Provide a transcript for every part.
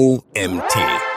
OMT.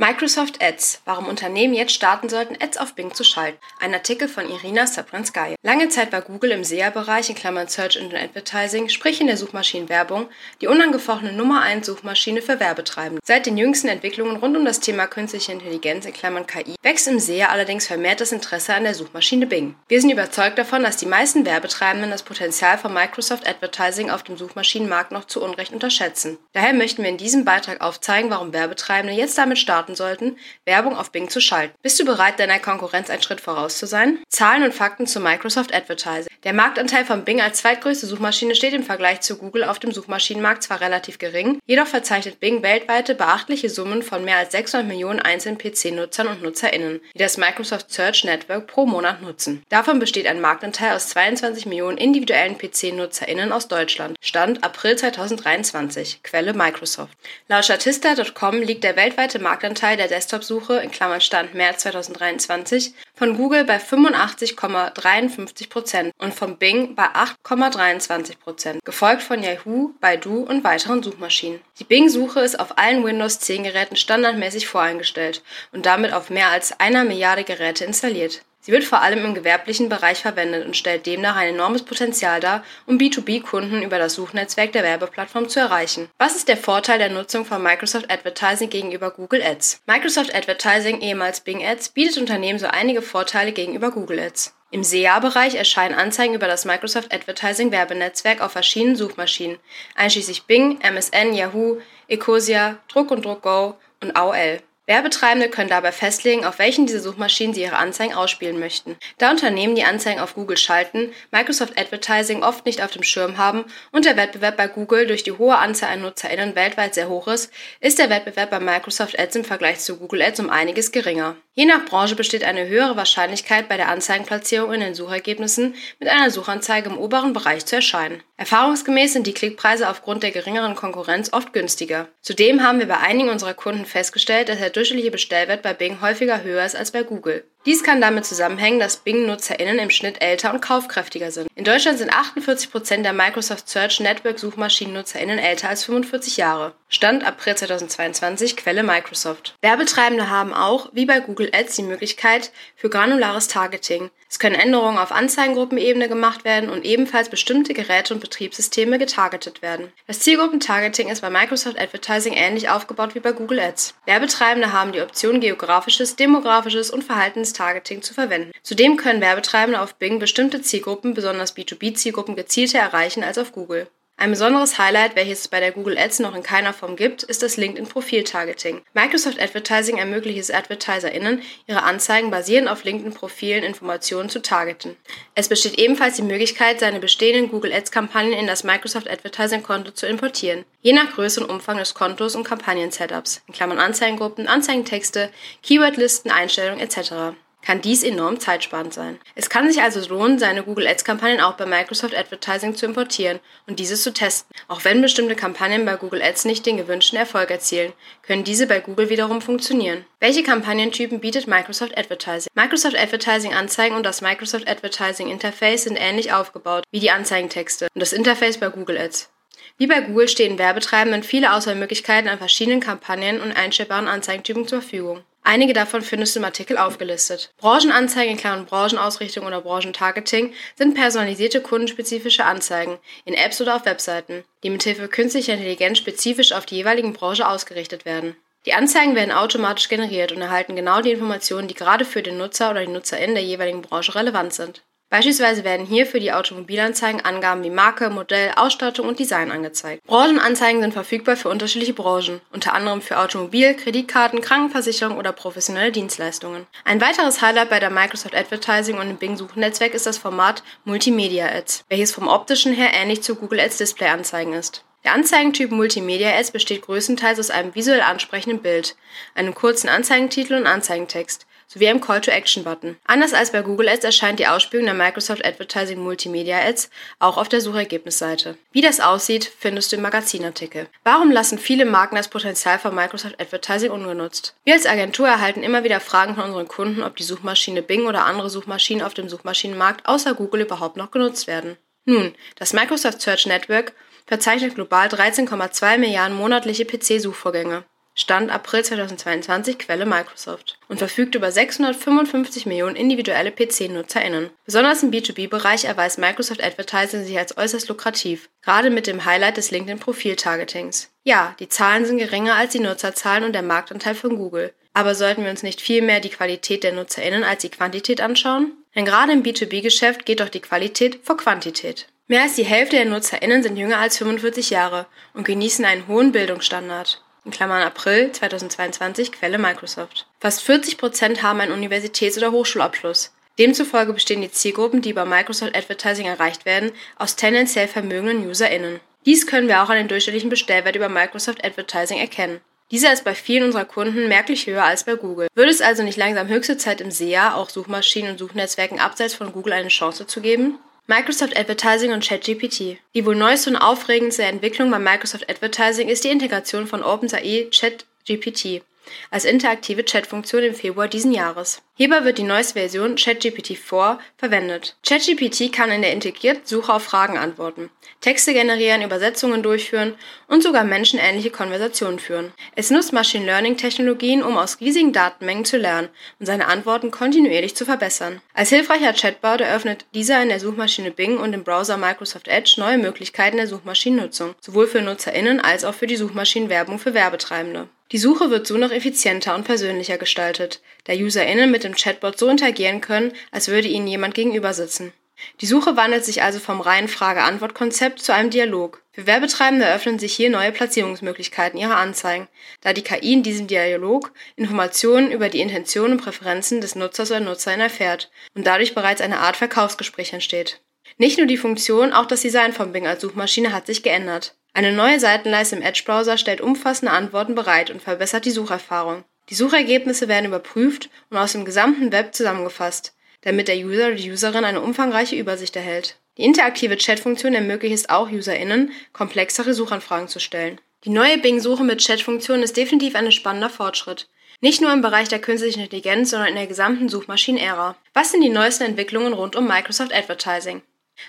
Microsoft Ads. Warum Unternehmen jetzt starten sollten, Ads auf Bing zu schalten. Ein Artikel von Irina Sapranskaya. Lange Zeit war Google im SEA-Bereich in Klammern Search Engine Advertising, sprich in der Suchmaschinenwerbung, die unangefochtene Nummer 1 Suchmaschine für Werbetreibende. Seit den jüngsten Entwicklungen rund um das Thema künstliche Intelligenz in Klammern KI wächst im SEA allerdings vermehrt das Interesse an der Suchmaschine Bing. Wir sind überzeugt davon, dass die meisten Werbetreibenden das Potenzial von Microsoft Advertising auf dem Suchmaschinenmarkt noch zu Unrecht unterschätzen. Daher möchten wir in diesem Beitrag aufzeigen, warum Werbetreibende jetzt damit starten starten sollten, Werbung auf Bing zu schalten. Bist du bereit, deiner Konkurrenz einen Schritt voraus zu sein? Zahlen und Fakten zu Microsoft Advertising. Der Marktanteil von Bing als zweitgrößte Suchmaschine steht im Vergleich zu Google auf dem Suchmaschinenmarkt zwar relativ gering, jedoch verzeichnet Bing weltweite beachtliche Summen von mehr als 600 Millionen einzelnen PC-Nutzern und NutzerInnen, die das Microsoft Search Network pro Monat nutzen. Davon besteht ein Marktanteil aus 22 Millionen individuellen PC-NutzerInnen aus Deutschland. Stand April 2023. Quelle Microsoft. Laut Statista.com liegt der weltweite Marktanteil Marktanteil der Desktop-Suche in Klammern Stand März 2023 von Google bei 85,53 Prozent und von Bing bei 8,23 Prozent, gefolgt von Yahoo, Baidu und weiteren Suchmaschinen. Die Bing-Suche ist auf allen Windows 10 Geräten standardmäßig voreingestellt und damit auf mehr als einer Milliarde Geräte installiert. Sie wird vor allem im gewerblichen Bereich verwendet und stellt demnach ein enormes Potenzial dar, um B2B-Kunden über das Suchnetzwerk der Werbeplattform zu erreichen. Was ist der Vorteil der Nutzung von Microsoft Advertising gegenüber Google Ads? Microsoft Advertising, ehemals Bing Ads, bietet Unternehmen so einige Vorteile gegenüber Google Ads. Im SEA-Bereich erscheinen Anzeigen über das Microsoft Advertising Werbenetzwerk auf verschiedenen Suchmaschinen, einschließlich Bing, MSN, Yahoo, Ecosia, Druck und Druck Go und AOL. Werbetreibende können dabei festlegen, auf welchen dieser Suchmaschinen sie ihre Anzeigen ausspielen möchten. Da Unternehmen die Anzeigen auf Google schalten, Microsoft Advertising oft nicht auf dem Schirm haben und der Wettbewerb bei Google durch die hohe Anzahl an NutzerInnen weltweit sehr hoch ist, ist der Wettbewerb bei Microsoft Ads im Vergleich zu Google Ads um einiges geringer. Je nach Branche besteht eine höhere Wahrscheinlichkeit bei der Anzeigenplatzierung in den Suchergebnissen mit einer Suchanzeige im oberen Bereich zu erscheinen. Erfahrungsgemäß sind die Klickpreise aufgrund der geringeren Konkurrenz oft günstiger. Zudem haben wir bei einigen unserer Kunden festgestellt, dass der durchschnittliche Bestellwert bei Bing häufiger höher ist als bei Google. Dies kann damit zusammenhängen, dass Bing-NutzerInnen im Schnitt älter und kaufkräftiger sind. In Deutschland sind 48% der Microsoft Search Network SuchmaschinennutzerInnen älter als 45 Jahre. Stand April 2022, Quelle Microsoft. Werbetreibende haben auch, wie bei Google Ads, die Möglichkeit für granulares Targeting. Es können Änderungen auf Anzeigengruppenebene gemacht werden und ebenfalls bestimmte Geräte und Betriebssysteme getargetet werden. Das Zielgruppentargeting ist bei Microsoft Advertising ähnlich aufgebaut wie bei Google Ads. Werbetreibende haben die Option geografisches, demografisches und Verhaltenstargeting zu verwenden. Zudem können Werbetreibende auf Bing bestimmte Zielgruppen, besonders B2B-Zielgruppen, gezielter erreichen als auf Google. Ein besonderes Highlight, welches es bei der Google Ads noch in keiner Form gibt, ist das LinkedIn-Profil-Targeting. Microsoft Advertising ermöglicht es AdvertiserInnen, ihre Anzeigen basierend auf LinkedIn-Profilen Informationen zu targeten. Es besteht ebenfalls die Möglichkeit, seine bestehenden Google Ads-Kampagnen in das Microsoft Advertising-Konto zu importieren, je nach Größe und Umfang des Kontos und Kampagnen-Setups, in Klammern Anzeigengruppen, Anzeigentexte, Keywordlisten, Einstellungen etc kann dies enorm zeitsparend sein. Es kann sich also lohnen, seine Google Ads-Kampagnen auch bei Microsoft Advertising zu importieren und diese zu testen. Auch wenn bestimmte Kampagnen bei Google Ads nicht den gewünschten Erfolg erzielen, können diese bei Google wiederum funktionieren. Welche Kampagnentypen bietet Microsoft Advertising? Microsoft Advertising Anzeigen und das Microsoft Advertising Interface sind ähnlich aufgebaut wie die Anzeigentexte und das Interface bei Google Ads. Wie bei Google stehen Werbetreibenden viele Auswahlmöglichkeiten an verschiedenen Kampagnen und einstellbaren Anzeigentypen zur Verfügung. Einige davon findest du im Artikel aufgelistet. Branchenanzeigen in Klammern Branchenausrichtung oder Branchentargeting sind personalisierte kundenspezifische Anzeigen in Apps oder auf Webseiten, die mithilfe künstlicher Intelligenz spezifisch auf die jeweiligen Branche ausgerichtet werden. Die Anzeigen werden automatisch generiert und erhalten genau die Informationen, die gerade für den Nutzer oder die Nutzerin der jeweiligen Branche relevant sind. Beispielsweise werden hier für die Automobilanzeigen Angaben wie Marke, Modell, Ausstattung und Design angezeigt. Branchenanzeigen sind verfügbar für unterschiedliche Branchen, unter anderem für Automobil, Kreditkarten, Krankenversicherung oder professionelle Dienstleistungen. Ein weiteres Highlight bei der Microsoft Advertising und dem Bing Suchnetzwerk ist das Format Multimedia Ads, welches vom optischen her ähnlich zu Google Ads Display Anzeigen ist. Der Anzeigentyp Multimedia Ads besteht größtenteils aus einem visuell ansprechenden Bild, einem kurzen Anzeigentitel und Anzeigentext sowie einem Call-to-Action-Button. Anders als bei Google Ads erscheint die Ausspielung der Microsoft Advertising Multimedia Ads auch auf der Suchergebnisseite. Wie das aussieht, findest du im Magazinartikel. Warum lassen viele Marken das Potenzial von Microsoft Advertising ungenutzt? Wir als Agentur erhalten immer wieder Fragen von unseren Kunden, ob die Suchmaschine Bing oder andere Suchmaschinen auf dem Suchmaschinenmarkt außer Google überhaupt noch genutzt werden. Nun, das Microsoft Search Network verzeichnet global 13,2 Milliarden monatliche PC-Suchvorgänge. Stand April 2022, Quelle Microsoft, und verfügt über 655 Millionen individuelle PC-NutzerInnen. Besonders im B2B-Bereich erweist Microsoft Advertising sich als äußerst lukrativ, gerade mit dem Highlight des LinkedIn-Profil-Targetings. Ja, die Zahlen sind geringer als die Nutzerzahlen und der Marktanteil von Google. Aber sollten wir uns nicht vielmehr die Qualität der NutzerInnen als die Quantität anschauen? Denn gerade im B2B-Geschäft geht doch die Qualität vor Quantität. Mehr als die Hälfte der NutzerInnen sind jünger als 45 Jahre und genießen einen hohen Bildungsstandard in Klammern April 2022, Quelle Microsoft. Fast 40 Prozent haben einen Universitäts- oder Hochschulabschluss. Demzufolge bestehen die Zielgruppen, die über Microsoft Advertising erreicht werden, aus tendenziell vermögenden UserInnen. Dies können wir auch an den durchschnittlichen Bestellwert über Microsoft Advertising erkennen. Dieser ist bei vielen unserer Kunden merklich höher als bei Google. Wird es also nicht langsam höchste Zeit im SEA, auch Suchmaschinen und Suchnetzwerken abseits von Google eine Chance zu geben? Microsoft Advertising und ChatGPT. Die wohl neueste und aufregendste Entwicklung bei Microsoft Advertising ist die Integration von OpenAI ChatGPT als interaktive Chatfunktion im Februar diesen Jahres. Hierbei wird die neueste Version ChatGPT-4 verwendet. ChatGPT kann in der integrierten Suche auf Fragen antworten, Texte generieren, Übersetzungen durchführen und sogar menschenähnliche Konversationen führen. Es nutzt Machine Learning-Technologien, um aus riesigen Datenmengen zu lernen und seine Antworten kontinuierlich zu verbessern. Als hilfreicher Chatbot eröffnet dieser in der Suchmaschine Bing und im Browser Microsoft Edge neue Möglichkeiten der Suchmaschinennutzung, sowohl für NutzerInnen als auch für die Suchmaschinenwerbung für Werbetreibende. Die Suche wird so noch effizienter und persönlicher gestaltet, da UserInnen mit dem Chatbot so interagieren können, als würde ihnen jemand gegenüber sitzen. Die Suche wandelt sich also vom reinen Frage-Antwort-Konzept zu einem Dialog. Für Werbetreibende eröffnen sich hier neue Platzierungsmöglichkeiten ihrer Anzeigen, da die KI in diesem Dialog Informationen über die Intentionen und Präferenzen des Nutzers oder Nutzerin erfährt und dadurch bereits eine Art Verkaufsgespräch entsteht. Nicht nur die Funktion, auch das Design von Bing als Suchmaschine hat sich geändert. Eine neue Seitenleiste im Edge-Browser stellt umfassende Antworten bereit und verbessert die Sucherfahrung. Die Suchergebnisse werden überprüft und aus dem gesamten Web zusammengefasst, damit der User oder die Userin eine umfangreiche Übersicht erhält. Die interaktive Chat-Funktion ermöglicht es auch UserInnen, komplexere Suchanfragen zu stellen. Die neue Bing-Suche mit Chat-Funktion ist definitiv ein spannender Fortschritt. Nicht nur im Bereich der künstlichen Intelligenz, sondern in der gesamten Suchmaschinen-Ära. Was sind die neuesten Entwicklungen rund um Microsoft Advertising?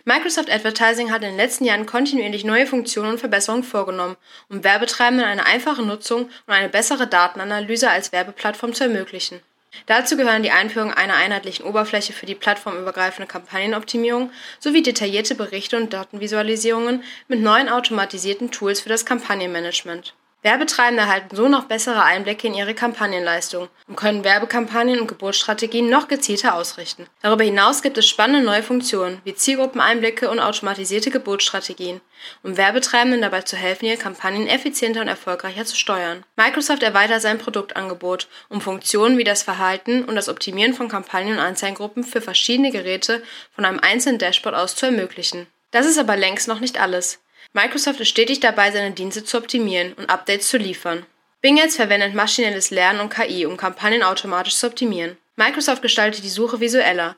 Microsoft Advertising hat in den letzten Jahren kontinuierlich neue Funktionen und Verbesserungen vorgenommen, um Werbetreibenden eine einfache Nutzung und eine bessere Datenanalyse als Werbeplattform zu ermöglichen. Dazu gehören die Einführung einer einheitlichen Oberfläche für die plattformübergreifende Kampagnenoptimierung sowie detaillierte Berichte und Datenvisualisierungen mit neuen automatisierten Tools für das Kampagnenmanagement. Werbetreibende erhalten so noch bessere Einblicke in ihre Kampagnenleistung und können Werbekampagnen und Geburtsstrategien noch gezielter ausrichten. Darüber hinaus gibt es spannende neue Funktionen wie Zielgruppeneinblicke und automatisierte Geburtsstrategien, um Werbetreibenden dabei zu helfen, ihre Kampagnen effizienter und erfolgreicher zu steuern. Microsoft erweitert sein Produktangebot, um Funktionen wie das Verhalten und das Optimieren von Kampagnen und Anzeigengruppen für verschiedene Geräte von einem einzelnen Dashboard aus zu ermöglichen. Das ist aber längst noch nicht alles. Microsoft ist stetig dabei, seine Dienste zu optimieren und Updates zu liefern. Bing Ads verwendet maschinelles Lernen und KI, um Kampagnen automatisch zu optimieren. Microsoft gestaltet die Suche visueller,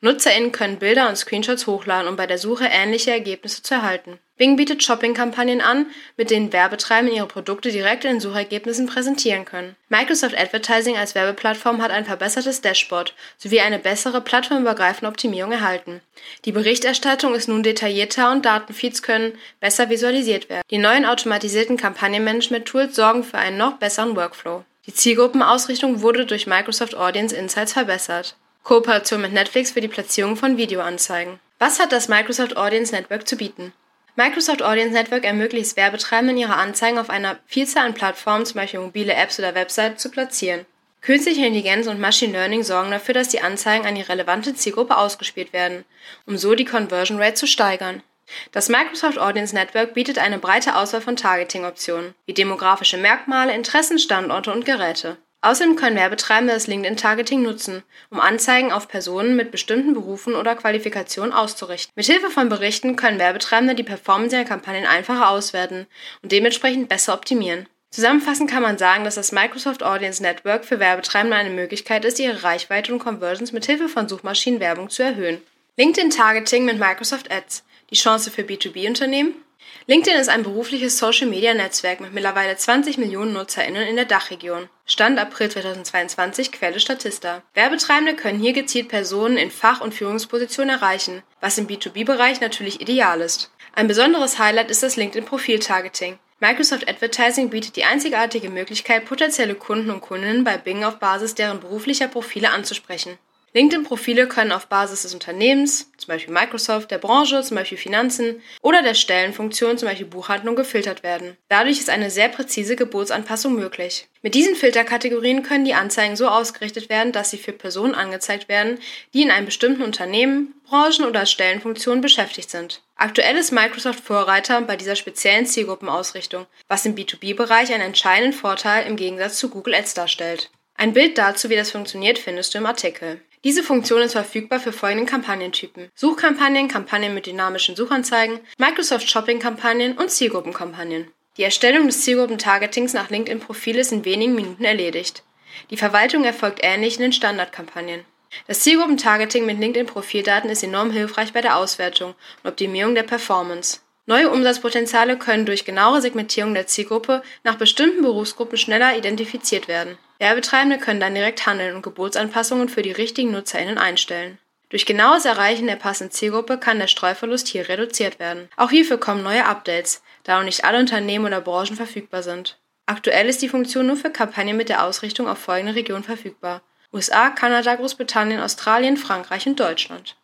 NutzerInnen können Bilder und Screenshots hochladen, um bei der Suche ähnliche Ergebnisse zu erhalten. Bing bietet Shopping-Kampagnen an, mit denen Werbetreibende ihre Produkte direkt in den Suchergebnissen präsentieren können. Microsoft Advertising als Werbeplattform hat ein verbessertes Dashboard sowie eine bessere plattformübergreifende Optimierung erhalten. Die Berichterstattung ist nun detaillierter und Datenfeeds können besser visualisiert werden. Die neuen automatisierten Kampagnenmanagement-Tools sorgen für einen noch besseren Workflow. Die Zielgruppenausrichtung wurde durch Microsoft Audience Insights verbessert. Kooperation mit Netflix für die Platzierung von Videoanzeigen. Was hat das Microsoft Audience Network zu bieten? Microsoft Audience Network ermöglicht es Werbetreibenden, ihre Anzeigen auf einer Vielzahl an Plattformen, zum Beispiel mobile Apps oder Websites, zu platzieren. Künstliche Intelligenz und Machine Learning sorgen dafür, dass die Anzeigen an die relevante Zielgruppe ausgespielt werden, um so die Conversion Rate zu steigern. Das Microsoft Audience Network bietet eine breite Auswahl von Targeting-Optionen, wie demografische Merkmale, Interessen, Standorte und Geräte. Außerdem können Werbetreibende das LinkedIn-Targeting nutzen, um Anzeigen auf Personen mit bestimmten Berufen oder Qualifikationen auszurichten. Mithilfe von Berichten können Werbetreibende die Performance ihrer Kampagnen einfacher auswerten und dementsprechend besser optimieren. Zusammenfassend kann man sagen, dass das Microsoft Audience Network für Werbetreibende eine Möglichkeit ist, ihre Reichweite und Conversions mithilfe von Suchmaschinenwerbung zu erhöhen. LinkedIn Targeting mit Microsoft Ads. Die Chance für B2B-Unternehmen? LinkedIn ist ein berufliches Social-Media-Netzwerk mit mittlerweile 20 Millionen NutzerInnen in der Dachregion. Stand April 2022, Quelle Statista. Werbetreibende können hier gezielt Personen in Fach- und Führungspositionen erreichen, was im B2B-Bereich natürlich ideal ist. Ein besonderes Highlight ist das LinkedIn-Profil-Targeting. Microsoft Advertising bietet die einzigartige Möglichkeit, potenzielle Kunden und Kundinnen bei Bing auf Basis deren beruflicher Profile anzusprechen. LinkedIn-Profile können auf Basis des Unternehmens, zum Beispiel Microsoft, der Branche, zum Beispiel Finanzen oder der Stellenfunktion, zum Beispiel Buchhandlung, gefiltert werden. Dadurch ist eine sehr präzise Geburtsanpassung möglich. Mit diesen Filterkategorien können die Anzeigen so ausgerichtet werden, dass sie für Personen angezeigt werden, die in einem bestimmten Unternehmen, Branchen oder Stellenfunktionen beschäftigt sind. Aktuell ist Microsoft Vorreiter bei dieser speziellen Zielgruppenausrichtung, was im B2B-Bereich einen entscheidenden Vorteil im Gegensatz zu Google Ads darstellt. Ein Bild dazu, wie das funktioniert, findest du im Artikel. Diese Funktion ist verfügbar für folgende Kampagnentypen. Suchkampagnen, Kampagnen mit dynamischen Suchanzeigen, Microsoft Shopping-Kampagnen und Zielgruppenkampagnen. Die Erstellung des Zielgruppentargetings nach LinkedIn-Profil ist in wenigen Minuten erledigt. Die Verwaltung erfolgt ähnlich in den Standardkampagnen. Das Zielgruppentargeting mit LinkedIn-Profildaten ist enorm hilfreich bei der Auswertung und Optimierung der Performance. Neue Umsatzpotenziale können durch genauere Segmentierung der Zielgruppe nach bestimmten Berufsgruppen schneller identifiziert werden. Werbetreibende können dann direkt handeln und Geburtsanpassungen für die richtigen NutzerInnen einstellen. Durch genaues Erreichen der passenden Zielgruppe kann der Streuverlust hier reduziert werden. Auch hierfür kommen neue Updates, da noch nicht alle Unternehmen oder Branchen verfügbar sind. Aktuell ist die Funktion nur für Kampagnen mit der Ausrichtung auf folgende Regionen verfügbar. USA, Kanada, Großbritannien, Australien, Frankreich und Deutschland.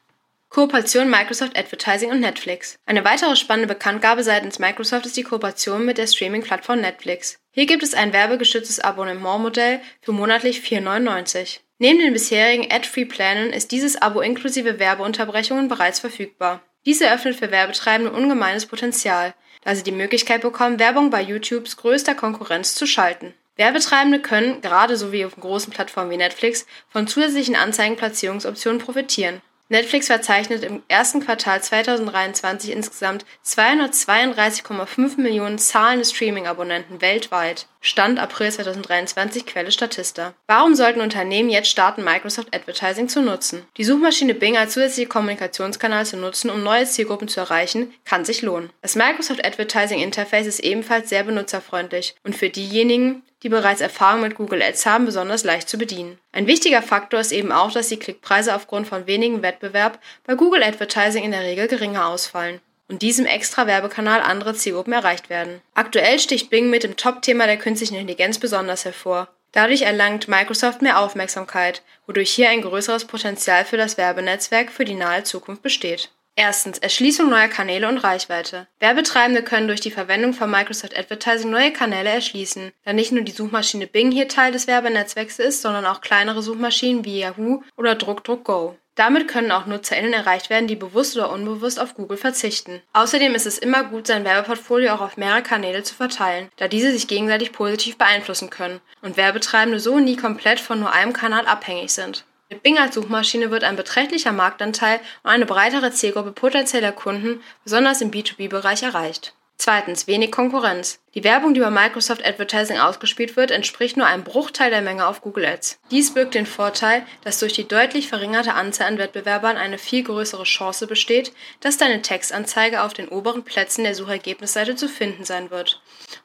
Kooperation Microsoft Advertising und Netflix. Eine weitere spannende Bekanntgabe seitens Microsoft ist die Kooperation mit der Streaming-Plattform Netflix. Hier gibt es ein werbegestütztes Abonnementmodell für monatlich 4,99. Neben den bisherigen Ad-Free-Plänen ist dieses Abo inklusive Werbeunterbrechungen bereits verfügbar. Dies eröffnet für Werbetreibende ungemeines Potenzial, da sie die Möglichkeit bekommen, Werbung bei YouTubes größter Konkurrenz zu schalten. Werbetreibende können, gerade so wie auf großen Plattformen wie Netflix, von zusätzlichen Anzeigenplatzierungsoptionen profitieren. Netflix verzeichnet im ersten Quartal 2023 insgesamt 232,5 Millionen zahlende Streaming-Abonnenten weltweit. Stand April 2023, Quelle Statista. Warum sollten Unternehmen jetzt starten, Microsoft Advertising zu nutzen? Die Suchmaschine Bing als zusätzliche Kommunikationskanal zu nutzen, um neue Zielgruppen zu erreichen, kann sich lohnen. Das Microsoft Advertising Interface ist ebenfalls sehr benutzerfreundlich und für diejenigen, die bereits Erfahrung mit Google Ads haben, besonders leicht zu bedienen. Ein wichtiger Faktor ist eben auch, dass die Klickpreise aufgrund von wenigem Wettbewerb bei Google Advertising in der Regel geringer ausfallen und diesem extra Werbekanal andere Zielgruppen erreicht werden. Aktuell sticht Bing mit dem Top-Thema der künstlichen Intelligenz besonders hervor. Dadurch erlangt Microsoft mehr Aufmerksamkeit, wodurch hier ein größeres Potenzial für das Werbenetzwerk für die nahe Zukunft besteht. Erstens Erschließung neuer Kanäle und Reichweite. Werbetreibende können durch die Verwendung von Microsoft Advertising neue Kanäle erschließen, da nicht nur die Suchmaschine Bing hier Teil des Werbenetzwerks ist, sondern auch kleinere Suchmaschinen wie Yahoo oder DruckDruckGo. Damit können auch NutzerInnen erreicht werden, die bewusst oder unbewusst auf Google verzichten. Außerdem ist es immer gut, sein Werbeportfolio auch auf mehrere Kanäle zu verteilen, da diese sich gegenseitig positiv beeinflussen können und Werbetreibende so nie komplett von nur einem Kanal abhängig sind. Mit Bing als Suchmaschine wird ein beträchtlicher Marktanteil und eine breitere Zielgruppe potenzieller Kunden, besonders im B2B-Bereich, erreicht. Zweitens, wenig Konkurrenz. Die Werbung, die über Microsoft Advertising ausgespielt wird, entspricht nur einem Bruchteil der Menge auf Google Ads. Dies birgt den Vorteil, dass durch die deutlich verringerte Anzahl an Wettbewerbern eine viel größere Chance besteht, dass deine Textanzeige auf den oberen Plätzen der Suchergebnisseite zu finden sein wird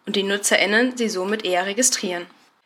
und die NutzerInnen sie somit eher registrieren.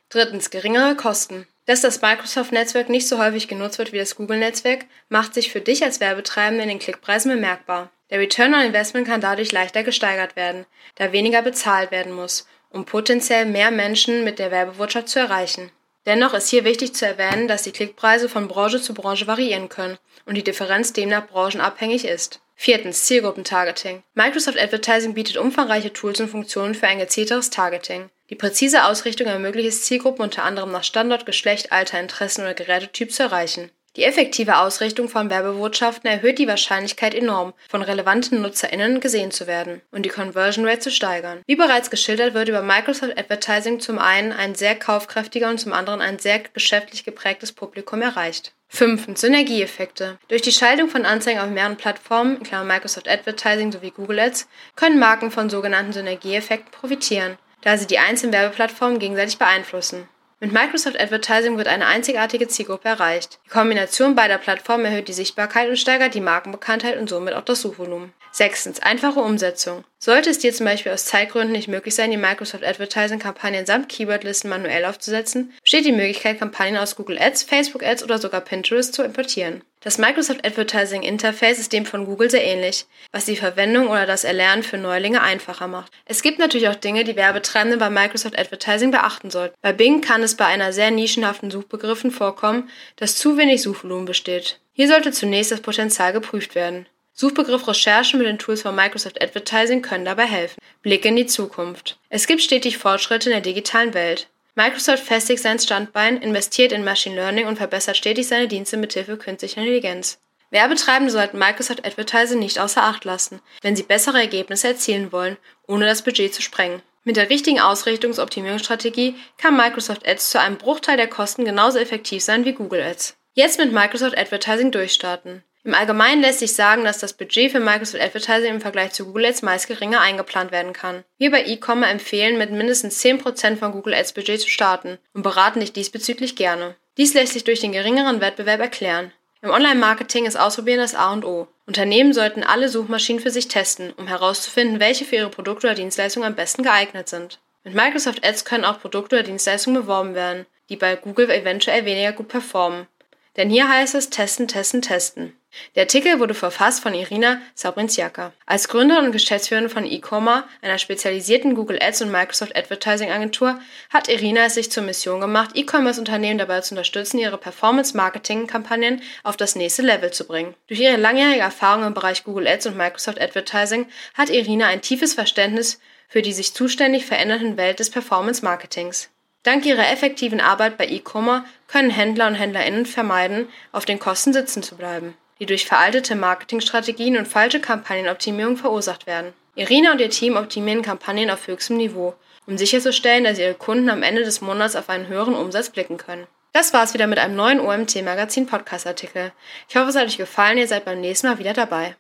Drittens, geringere Kosten. Dass das Microsoft-Netzwerk nicht so häufig genutzt wird wie das Google-Netzwerk, macht sich für dich als Werbetreibende in den Klickpreisen bemerkbar. Der Return on Investment kann dadurch leichter gesteigert werden, da weniger bezahlt werden muss, um potenziell mehr Menschen mit der Werbewirtschaft zu erreichen. Dennoch ist hier wichtig zu erwähnen, dass die Klickpreise von Branche zu Branche variieren können und die Differenz demnach branchenabhängig ist. Viertens, Zielgruppentargeting. Microsoft Advertising bietet umfangreiche Tools und Funktionen für ein gezielteres Targeting. Die präzise Ausrichtung ermöglicht es Zielgruppen unter anderem nach Standort, Geschlecht, Alter, Interessen oder Gerätetyp zu erreichen. Die effektive Ausrichtung von Werbebotschaften erhöht die Wahrscheinlichkeit enorm, von relevanten NutzerInnen gesehen zu werden und die Conversion Rate zu steigern. Wie bereits geschildert, wird über Microsoft Advertising zum einen ein sehr kaufkräftiger und zum anderen ein sehr geschäftlich geprägtes Publikum erreicht. Fünftens Synergieeffekte. Durch die Schaltung von Anzeigen auf mehreren Plattformen, Microsoft Advertising sowie Google Ads, können Marken von sogenannten Synergieeffekten profitieren da sie die einzelnen Werbeplattformen gegenseitig beeinflussen. Mit Microsoft Advertising wird eine einzigartige Zielgruppe erreicht. Die Kombination beider Plattformen erhöht die Sichtbarkeit und steigert die Markenbekanntheit und somit auch das Suchvolumen. Sechstens. Einfache Umsetzung. Sollte es dir zum Beispiel aus Zeitgründen nicht möglich sein, die Microsoft Advertising-Kampagnen samt Keywordlisten manuell aufzusetzen, besteht die Möglichkeit, Kampagnen aus Google Ads, Facebook Ads oder sogar Pinterest zu importieren. Das Microsoft Advertising Interface ist dem von Google sehr ähnlich, was die Verwendung oder das Erlernen für Neulinge einfacher macht. Es gibt natürlich auch Dinge, die Werbetreibende bei Microsoft Advertising beachten sollten. Bei Bing kann es bei einer sehr nischenhaften Suchbegriffen vorkommen, dass zu wenig Suchvolumen besteht. Hier sollte zunächst das Potenzial geprüft werden. Suchbegriff-Recherchen mit den Tools von Microsoft Advertising können dabei helfen. Blick in die Zukunft. Es gibt stetig Fortschritte in der digitalen Welt. Microsoft festigt sein Standbein, investiert in Machine Learning und verbessert stetig seine Dienste mithilfe künstlicher Intelligenz. Werbetreibende sollten Microsoft Advertising nicht außer Acht lassen, wenn sie bessere Ergebnisse erzielen wollen, ohne das Budget zu sprengen. Mit der richtigen Ausrichtungsoptimierungsstrategie kann Microsoft Ads zu einem Bruchteil der Kosten genauso effektiv sein wie Google Ads. Jetzt mit Microsoft Advertising durchstarten. Im Allgemeinen lässt sich sagen, dass das Budget für Microsoft Advertising im Vergleich zu Google Ads meist geringer eingeplant werden kann. Wir bei eCommerce empfehlen, mit mindestens 10% von Google Ads Budget zu starten und beraten dich diesbezüglich gerne. Dies lässt sich durch den geringeren Wettbewerb erklären. Im Online-Marketing ist Ausprobieren das A und O. Unternehmen sollten alle Suchmaschinen für sich testen, um herauszufinden, welche für ihre Produkte oder Dienstleistungen am besten geeignet sind. Mit Microsoft Ads können auch Produkte oder Dienstleistungen beworben werden, die bei Google eventuell weniger gut performen. Denn hier heißt es testen, testen, testen. Der Artikel wurde verfasst von Irina Sabrinciaka. Als Gründerin und Geschäftsführerin von eCommerce, einer spezialisierten Google Ads und Microsoft Advertising Agentur, hat Irina es sich zur Mission gemacht, E-Commerce-Unternehmen dabei zu unterstützen, ihre Performance-Marketing-Kampagnen auf das nächste Level zu bringen. Durch ihre langjährige Erfahrung im Bereich Google Ads und Microsoft Advertising hat Irina ein tiefes Verständnis für die sich zuständig verändernden Welt des Performance-Marketings. Dank ihrer effektiven Arbeit bei E-Commerce können Händler und Händlerinnen vermeiden, auf den Kosten sitzen zu bleiben die durch veraltete Marketingstrategien und falsche Kampagnenoptimierung verursacht werden. Irina und ihr Team optimieren Kampagnen auf höchstem Niveau, um sicherzustellen, dass ihre Kunden am Ende des Monats auf einen höheren Umsatz blicken können. Das war's wieder mit einem neuen OMT Magazin Podcast Artikel. Ich hoffe, es hat euch gefallen, ihr seid beim nächsten Mal wieder dabei.